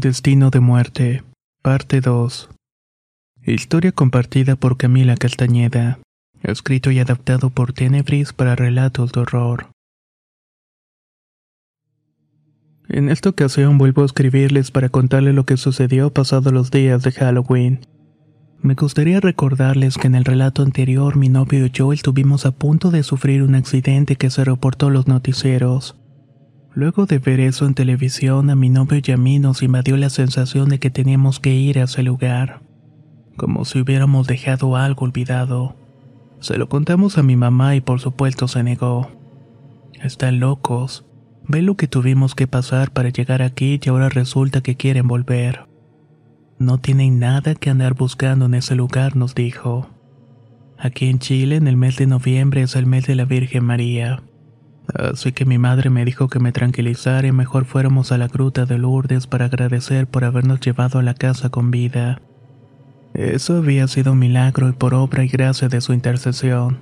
Destino de muerte, parte 2. Historia compartida por Camila Castañeda, escrito y adaptado por Tenebris para relatos de horror. En esta ocasión vuelvo a escribirles para contarles lo que sucedió pasados los días de Halloween. Me gustaría recordarles que en el relato anterior mi novio y yo estuvimos a punto de sufrir un accidente que se reportó los noticieros. Luego de ver eso en televisión, a mi novio y a mí nos invadió la sensación de que teníamos que ir a ese lugar, como si hubiéramos dejado algo olvidado. Se lo contamos a mi mamá y por supuesto se negó. Están locos. Ve lo que tuvimos que pasar para llegar aquí y ahora resulta que quieren volver. No tienen nada que andar buscando en ese lugar, nos dijo. Aquí en Chile, en el mes de noviembre, es el mes de la Virgen María. Así que mi madre me dijo que me tranquilizara y mejor fuéramos a la gruta de Lourdes para agradecer por habernos llevado a la casa con vida. Eso había sido un milagro y por obra y gracia de su intercesión.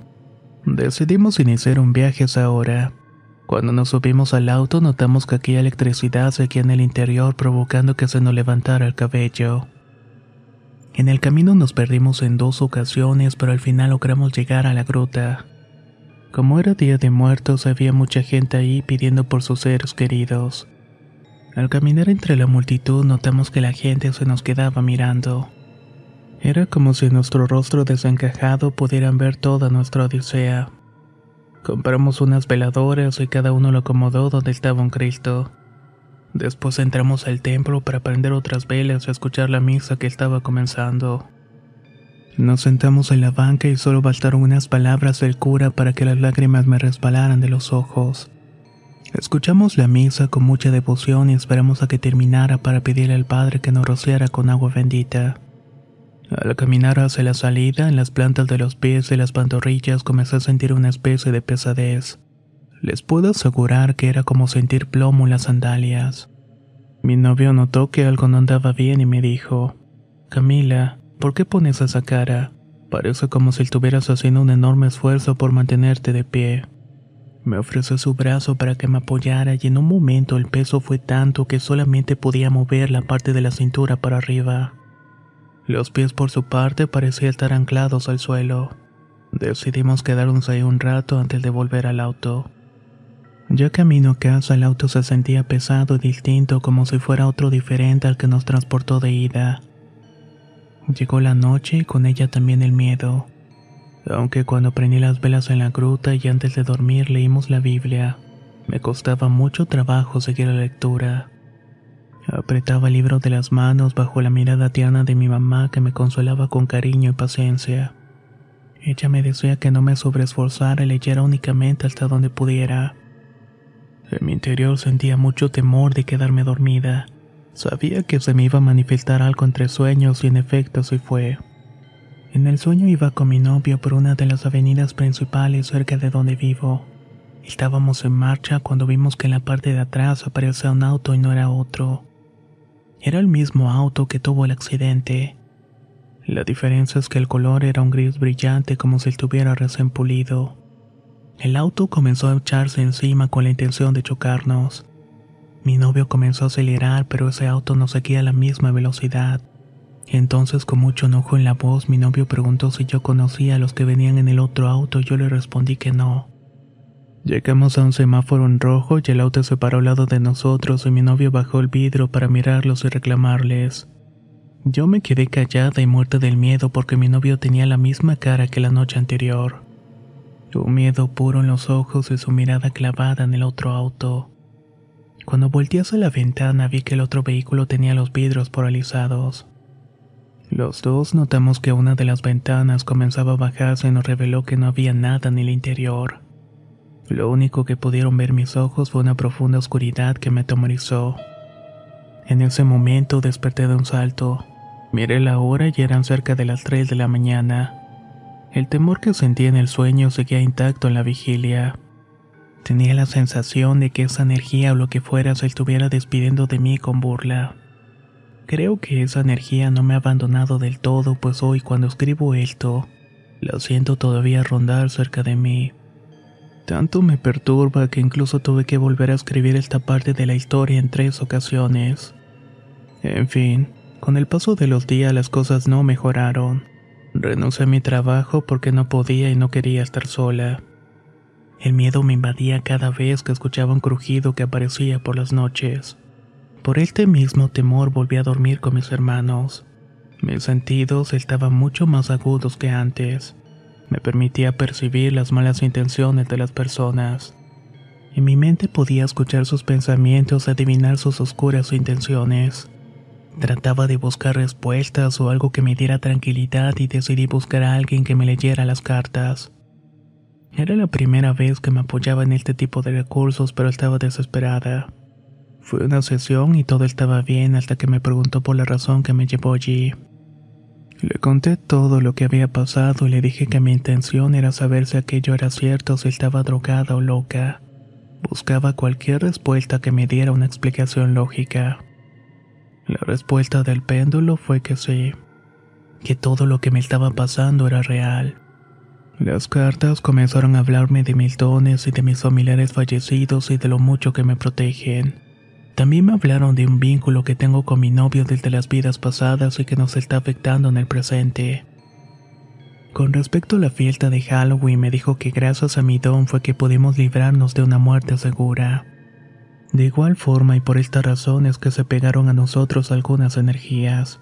Decidimos iniciar un viaje esa hora. Cuando nos subimos al auto notamos que aquí electricidad seguía en el interior provocando que se nos levantara el cabello. En el camino nos perdimos en dos ocasiones pero al final logramos llegar a la gruta. Como era día de muertos, había mucha gente ahí pidiendo por sus seres queridos. Al caminar entre la multitud notamos que la gente se nos quedaba mirando. Era como si nuestro rostro desencajado pudieran ver toda nuestra odisea. Compramos unas veladoras y cada uno lo acomodó donde estaba un Cristo. Después entramos al templo para prender otras velas y escuchar la misa que estaba comenzando. Nos sentamos en la banca y solo bastaron unas palabras del cura para que las lágrimas me resbalaran de los ojos. Escuchamos la misa con mucha devoción y esperamos a que terminara para pedirle al Padre que nos rociara con agua bendita. Al caminar hacia la salida, en las plantas de los pies y las pantorrillas comencé a sentir una especie de pesadez. Les puedo asegurar que era como sentir plomo en las sandalias. Mi novio notó que algo no andaba bien y me dijo, Camila, ¿Por qué pones esa cara? Parece como si estuvieras haciendo un enorme esfuerzo por mantenerte de pie. Me ofreció su brazo para que me apoyara y en un momento el peso fue tanto que solamente podía mover la parte de la cintura para arriba. Los pies por su parte parecían estar anclados al suelo. Decidimos quedarnos ahí un rato antes de volver al auto. Ya camino a casa el auto se sentía pesado y distinto como si fuera otro diferente al que nos transportó de ida. Llegó la noche y con ella también el miedo. Aunque cuando prendí las velas en la gruta y antes de dormir leímos la Biblia, me costaba mucho trabajo seguir la lectura. Apretaba el libro de las manos bajo la mirada tierna de mi mamá que me consolaba con cariño y paciencia. Ella me decía que no me sobreesforzara y leyera únicamente hasta donde pudiera. En mi interior sentía mucho temor de quedarme dormida Sabía que se me iba a manifestar algo entre sueños y en efecto así fue. En el sueño iba con mi novio por una de las avenidas principales cerca de donde vivo. Estábamos en marcha cuando vimos que en la parte de atrás aparecía un auto y no era otro. Era el mismo auto que tuvo el accidente. La diferencia es que el color era un gris brillante como si estuviera recién pulido. El auto comenzó a echarse encima con la intención de chocarnos. Mi novio comenzó a acelerar, pero ese auto no seguía a la misma velocidad. Entonces, con mucho enojo en la voz, mi novio preguntó si yo conocía a los que venían en el otro auto y yo le respondí que no. Llegamos a un semáforo en rojo y el auto se paró al lado de nosotros y mi novio bajó el vidrio para mirarlos y reclamarles. Yo me quedé callada y muerta del miedo porque mi novio tenía la misma cara que la noche anterior. Un miedo puro en los ojos y su mirada clavada en el otro auto. Cuando volteé hacia la ventana vi que el otro vehículo tenía los vidrios paralizados. Los dos notamos que una de las ventanas comenzaba a bajarse y nos reveló que no había nada en el interior. Lo único que pudieron ver mis ojos fue una profunda oscuridad que me atemorizó. En ese momento desperté de un salto. Miré la hora y eran cerca de las 3 de la mañana. El temor que sentí en el sueño seguía intacto en la vigilia. Tenía la sensación de que esa energía o lo que fuera se estuviera despidiendo de mí con burla. Creo que esa energía no me ha abandonado del todo, pues hoy cuando escribo esto, la siento todavía rondar cerca de mí. Tanto me perturba que incluso tuve que volver a escribir esta parte de la historia en tres ocasiones. En fin, con el paso de los días las cosas no mejoraron. Renuncié a mi trabajo porque no podía y no quería estar sola. El miedo me invadía cada vez que escuchaba un crujido que aparecía por las noches. Por este mismo temor volví a dormir con mis hermanos. Mis sentidos estaban mucho más agudos que antes. Me permitía percibir las malas intenciones de las personas. En mi mente podía escuchar sus pensamientos, adivinar sus oscuras intenciones. Trataba de buscar respuestas o algo que me diera tranquilidad y decidí buscar a alguien que me leyera las cartas. Era la primera vez que me apoyaba en este tipo de recursos, pero estaba desesperada. Fue una sesión y todo estaba bien hasta que me preguntó por la razón que me llevó allí. Le conté todo lo que había pasado y le dije que mi intención era saber si aquello era cierto o si estaba drogada o loca. Buscaba cualquier respuesta que me diera una explicación lógica. La respuesta del péndulo fue que sí, que todo lo que me estaba pasando era real. Las cartas comenzaron a hablarme de mis dones y de mis familiares fallecidos y de lo mucho que me protegen. También me hablaron de un vínculo que tengo con mi novio desde las vidas pasadas y que nos está afectando en el presente. Con respecto a la fiesta de Halloween me dijo que gracias a mi don fue que pudimos librarnos de una muerte segura. De igual forma y por esta razón es que se pegaron a nosotros algunas energías.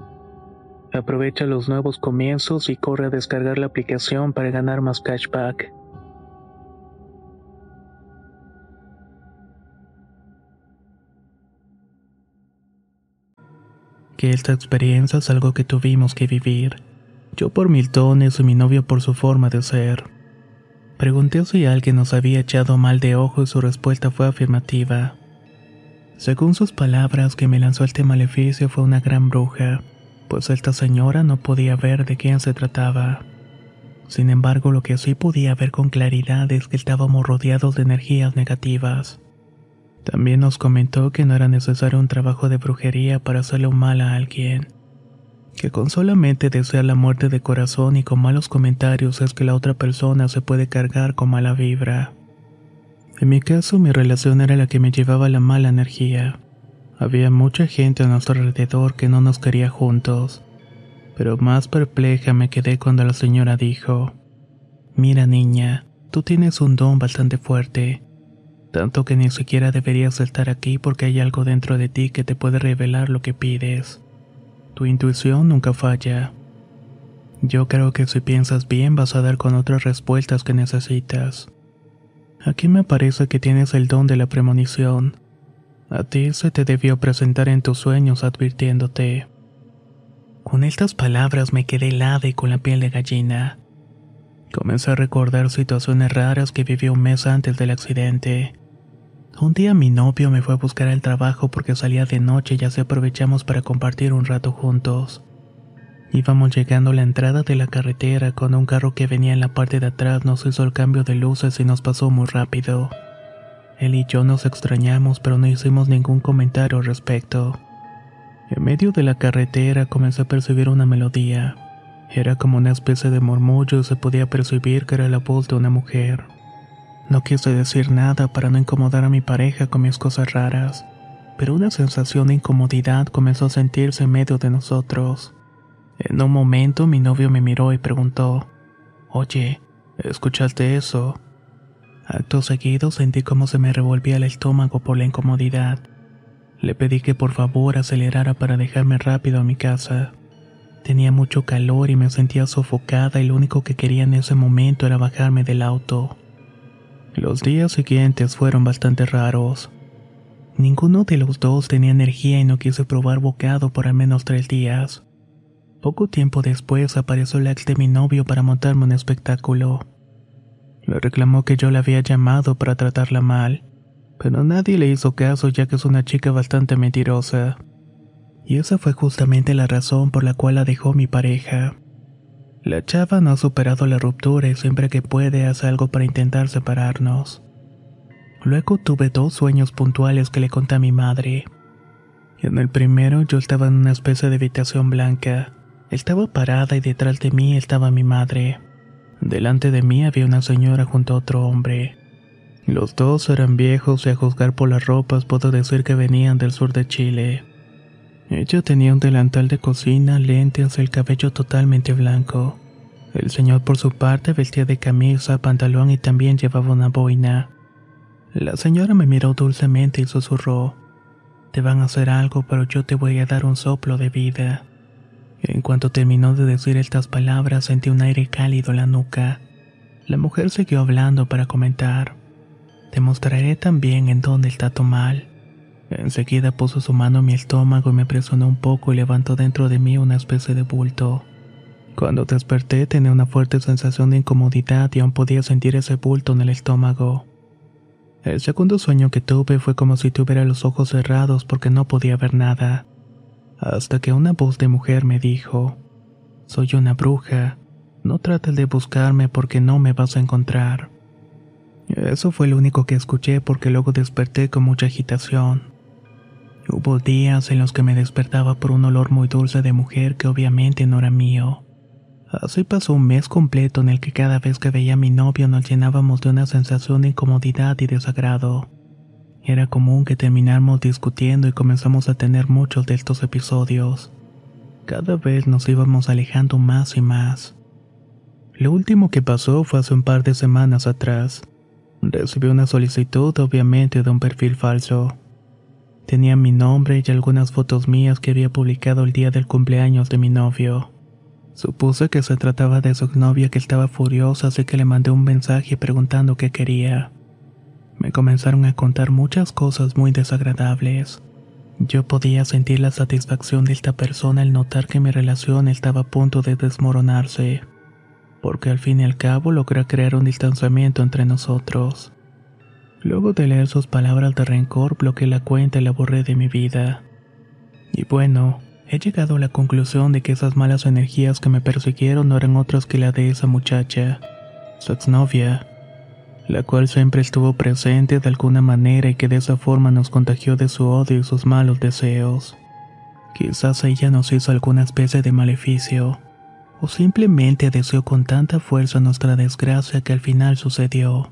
Aprovecha los nuevos comienzos y corre a descargar la aplicación para ganar más cashback. que esta experiencia es algo que tuvimos que vivir. Yo por Miltones y mi novio por su forma de ser. Pregunté si alguien nos había echado mal de ojo y su respuesta fue afirmativa. Según sus palabras, que me lanzó este maleficio fue una gran bruja, pues esta señora no podía ver de quién se trataba. Sin embargo, lo que sí podía ver con claridad es que estábamos rodeados de energías negativas. También nos comentó que no era necesario un trabajo de brujería para hacerle un mal a alguien, que con solamente desear la muerte de corazón y con malos comentarios es que la otra persona se puede cargar con mala vibra. En mi caso, mi relación era la que me llevaba la mala energía. Había mucha gente a nuestro alrededor que no nos quería juntos, pero más perpleja me quedé cuando la señora dijo, Mira niña, tú tienes un don bastante fuerte tanto que ni siquiera deberías estar aquí porque hay algo dentro de ti que te puede revelar lo que pides. Tu intuición nunca falla. Yo creo que si piensas bien vas a dar con otras respuestas que necesitas. Aquí me parece que tienes el don de la premonición. A ti se te debió presentar en tus sueños advirtiéndote. Con estas palabras me quedé helada y con la piel de gallina. Comencé a recordar situaciones raras que viví un mes antes del accidente. Un día mi novio me fue a buscar al trabajo porque salía de noche y así aprovechamos para compartir un rato juntos. Íbamos llegando a la entrada de la carretera cuando un carro que venía en la parte de atrás nos hizo el cambio de luces y nos pasó muy rápido. Él y yo nos extrañamos pero no hicimos ningún comentario al respecto. En medio de la carretera comencé a percibir una melodía. Era como una especie de murmullo y se podía percibir que era la voz de una mujer. No quise decir nada para no incomodar a mi pareja con mis cosas raras, pero una sensación de incomodidad comenzó a sentirse en medio de nosotros. En un momento mi novio me miró y preguntó, Oye, ¿escuchaste eso? Acto seguido sentí como se me revolvía el estómago por la incomodidad. Le pedí que por favor acelerara para dejarme rápido a mi casa. Tenía mucho calor y me sentía sofocada y lo único que quería en ese momento era bajarme del auto. Los días siguientes fueron bastante raros. Ninguno de los dos tenía energía y no quise probar bocado por al menos tres días. Poco tiempo después apareció el ex de mi novio para montarme un espectáculo. Le reclamó que yo la había llamado para tratarla mal, pero nadie le hizo caso ya que es una chica bastante mentirosa. Y esa fue justamente la razón por la cual la dejó mi pareja. La chava no ha superado la ruptura y siempre que puede hace algo para intentar separarnos. Luego tuve dos sueños puntuales que le conté a mi madre. En el primero yo estaba en una especie de habitación blanca. Estaba parada y detrás de mí estaba mi madre. Delante de mí había una señora junto a otro hombre. Los dos eran viejos y a juzgar por las ropas puedo decir que venían del sur de Chile. Ella tenía un delantal de cocina, lentes, el cabello totalmente blanco. El señor por su parte vestía de camisa, pantalón y también llevaba una boina. La señora me miró dulcemente y susurró, Te van a hacer algo, pero yo te voy a dar un soplo de vida. En cuanto terminó de decir estas palabras, sentí un aire cálido en la nuca. La mujer siguió hablando para comentar, Te mostraré también en dónde está tu mal. Enseguida puso su mano en mi estómago y me presionó un poco y levantó dentro de mí una especie de bulto. Cuando desperté tenía una fuerte sensación de incomodidad y aún podía sentir ese bulto en el estómago. El segundo sueño que tuve fue como si tuviera los ojos cerrados porque no podía ver nada. Hasta que una voz de mujer me dijo, Soy una bruja, no trates de buscarme porque no me vas a encontrar. Eso fue lo único que escuché porque luego desperté con mucha agitación. Hubo días en los que me despertaba por un olor muy dulce de mujer que obviamente no era mío. Así pasó un mes completo en el que cada vez que veía a mi novio nos llenábamos de una sensación de incomodidad y desagrado. Era común que termináramos discutiendo y comenzamos a tener muchos de estos episodios. Cada vez nos íbamos alejando más y más. Lo último que pasó fue hace un par de semanas atrás. Recibí una solicitud obviamente de un perfil falso. Tenía mi nombre y algunas fotos mías que había publicado el día del cumpleaños de mi novio. Supuse que se trataba de su novia que estaba furiosa, así que le mandé un mensaje preguntando qué quería. Me comenzaron a contar muchas cosas muy desagradables. Yo podía sentir la satisfacción de esta persona al notar que mi relación estaba a punto de desmoronarse, porque al fin y al cabo logré crear un distanciamiento entre nosotros. Luego de leer sus palabras de rencor, bloqueé la cuenta y la borré de mi vida. Y bueno, he llegado a la conclusión de que esas malas energías que me persiguieron no eran otras que la de esa muchacha, su exnovia, la cual siempre estuvo presente de alguna manera y que de esa forma nos contagió de su odio y sus malos deseos. Quizás ella nos hizo alguna especie de maleficio, o simplemente deseó con tanta fuerza nuestra desgracia que al final sucedió.